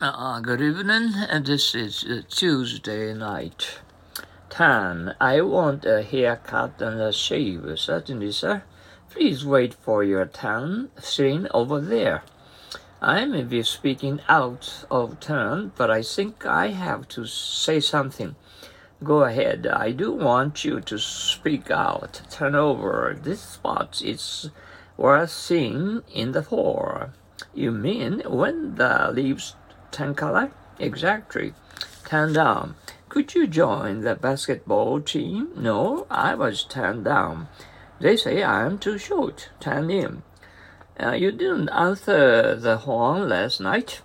Uh, good evening. And this is uh, Tuesday night. Tan, I want a haircut and a shave. Certainly, sir. Please wait for your tan sitting over there. I may be speaking out of turn, but I think I have to say something. Go ahead. I do want you to speak out. Turn over. This spot is worth seeing in the fall. You mean when the leaves color? Exactly. Turn down. Could you join the basketball team? No, I was turned down. They say I am too short. Turn in. Uh, you didn't answer the horn last night.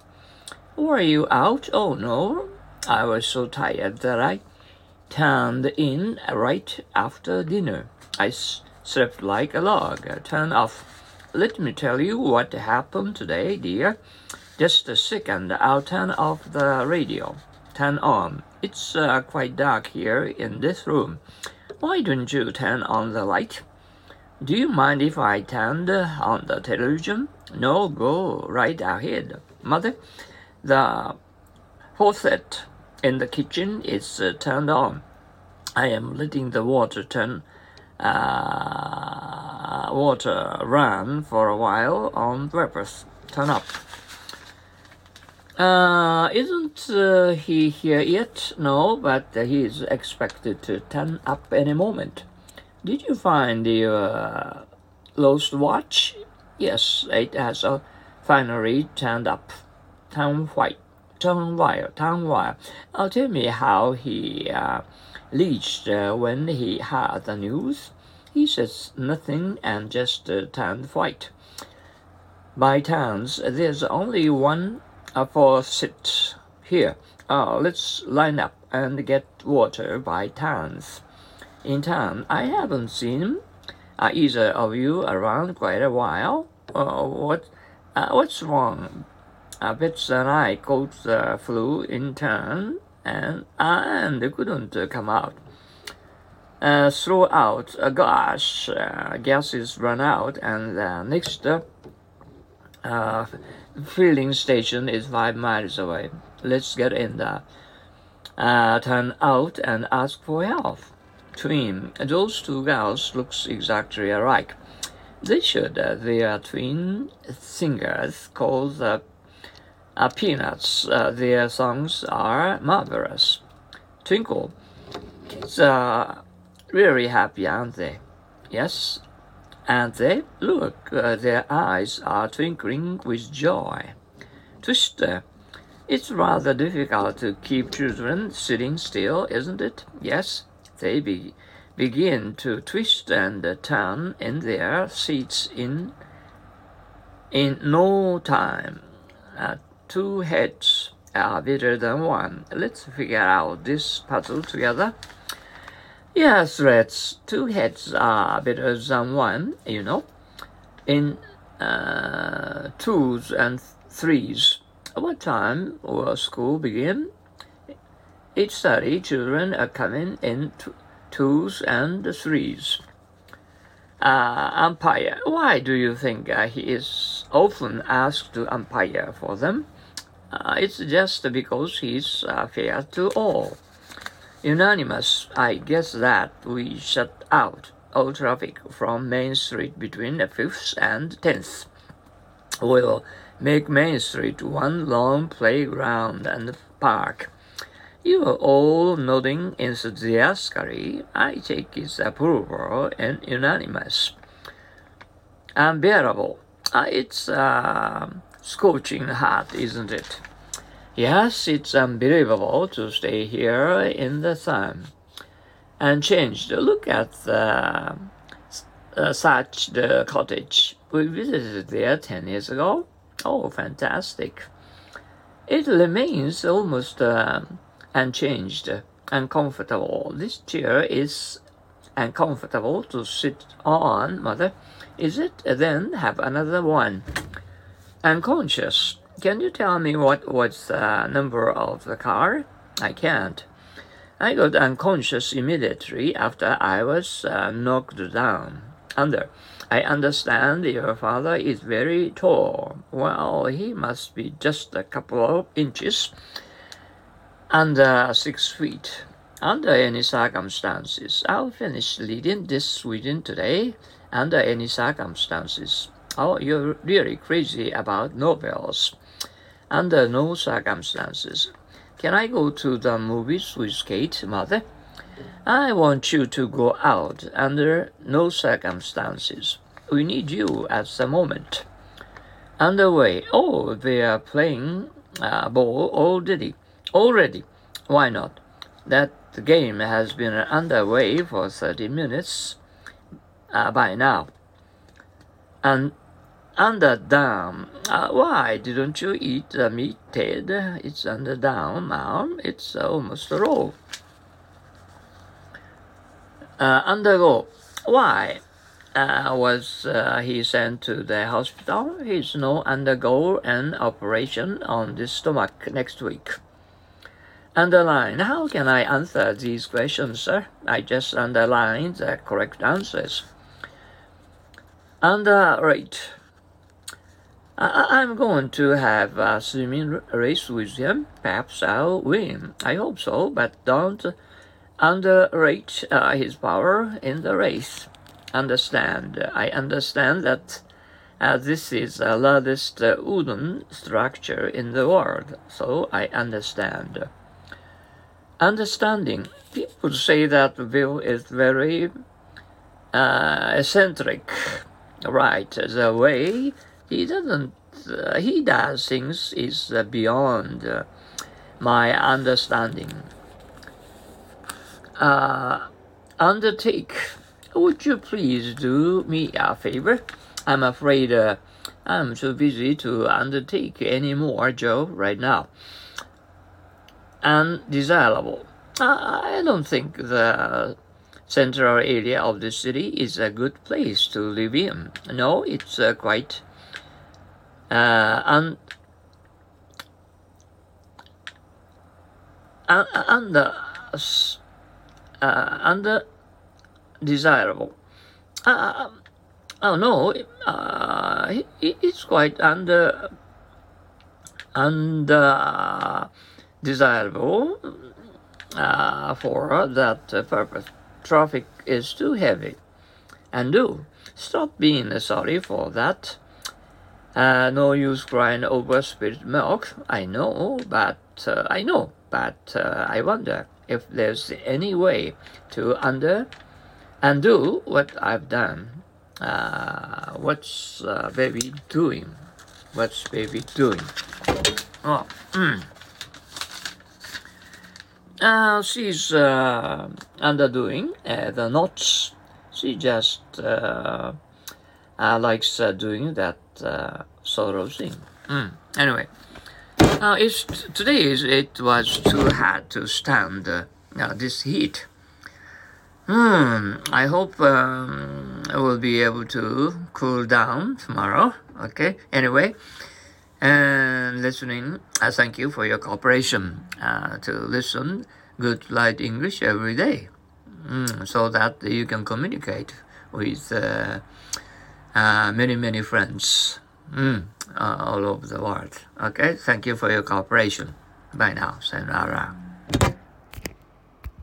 Were you out? Oh no. I was so tired that I turned in right after dinner. I slept like a log. Turn off. Let me tell you what happened today, dear. Just a second, I'll turn off the radio. Turn on. It's uh, quite dark here in this room. Why don't you turn on the light? Do you mind if I turn on the television? No, go right ahead. Mother, the faucet in the kitchen is uh, turned on. I am letting the water turn uh, water run for a while on purpose. Turn up. Uh, isn't uh, he here yet? No, but he is expected to turn up any moment. Did you find the uh, lost watch? Yes, it has uh, finally turned up. Turn white, turn wire, turn wire. Uh, tell me how he uh, uh, when he heard the news. He says nothing and just uh, turned white. By turns, there's only one for sit here. Uh, let's line up and get water by turns. In turn, I haven't seen uh, either of you around quite a while. Uh, what, uh, what's wrong? Uh, Bets and I caught the flu in turn and, and couldn't come out. Uh, throw out a gosh, uh, gases run out, and the next uh, filling station is five miles away. Let's get in there. Uh, turn out and ask for help. Twin. Those two girls looks exactly alike. They should. Uh, they are twin singers called uh, uh, Peanuts. Uh, their songs are marvelous. Twinkle. Kids are really happy, aren't they? Yes, and they look, uh, their eyes are twinkling with joy. Twister, it's rather difficult to keep children sitting still, isn't it? Yes, they be, begin to twist and turn in their seats in in no time. Uh, two heads are better than one. Let's figure out this puzzle together. Yes, rats. Two heads are better than one, you know. In uh, twos and threes. What time will school begin? Eight thirty. Children are coming in twos and threes. Uh, umpire. Why do you think uh, he is often asked to umpire for them? Uh, it's just because he's uh, fair to all unanimous, I guess that we shut out all traffic from Main Street between the 5th and 10th. We'll make Main Street one long playground and park. You are all nodding enthusiastically. I take its approval and unanimous. Unbearable. Uh, it's uh, scorching hot, isn't it? Yes, it's unbelievable to stay here in the sun. And changed. Look at the uh, such the cottage. We visited there ten years ago. Oh, fantastic! It remains almost uh, unchanged and comfortable. This chair is uncomfortable to sit on, mother. Is it? Then have another one. Unconscious. Can you tell me what was the number of the car? I can't. I got unconscious immediately after I was uh, knocked down. Under. I understand your father is very tall. Well, he must be just a couple of inches under six feet. Under any circumstances, I'll finish reading this reading today. Under any circumstances. Oh, you're really crazy about novels. Under no circumstances. Can I go to the movies with Kate, mother? I want you to go out under no circumstances. We need you at the moment. Underway. Oh, they are playing uh, ball already. Already. Why not? That game has been underway for 30 minutes uh, by now. And under down. Uh, why didn't you eat the meat, Ted? It's under down, Mom. It's almost raw. Uh, undergo. Why? uh, was uh, he sent to the hospital. He's no undergo an operation on the stomach next week. Underline. How can I answer these questions, sir? I just underline the correct answers. Underrate. I- I'm going to have a swimming race with him. Perhaps I'll win. I hope so, but don't underrate uh, his power in the race understand. I understand that uh, this is the largest uh, wooden structure in the world, so I understand. Understanding. People say that Bill is very uh, eccentric, right? The way he doesn't, uh, he does things is uh, beyond uh, my understanding. undertake would you please do me a favor? I'm afraid uh, I'm too busy to undertake any more, Joe, right now. Undesirable. I don't think the central area of the city is a good place to live in. No, it's uh, quite uh, un- un- under uh, desirable. Uh, oh no, uh, it's quite under under desirable uh, for that purpose. Traffic is too heavy, and do stop being sorry for that. Uh, no use crying over spilled milk. I know, but uh, I know, but uh, I wonder if there's any way to under and do what I've done. Uh, what's uh, baby doing? What's baby doing? Oh, mm. she's underdoing the knots. She just likes doing that uh, sort of thing. Mm. Anyway, uh, it's, today is it was too hard to stand uh, this heat. Hmm, I hope um, I will be able to cool down tomorrow. Okay, anyway, and listening, I thank you for your cooperation uh, to listen good light English every day mm, so that you can communicate with uh, uh, many, many friends mm, all over the world. Okay, thank you for your cooperation. Bye now. Sayonara.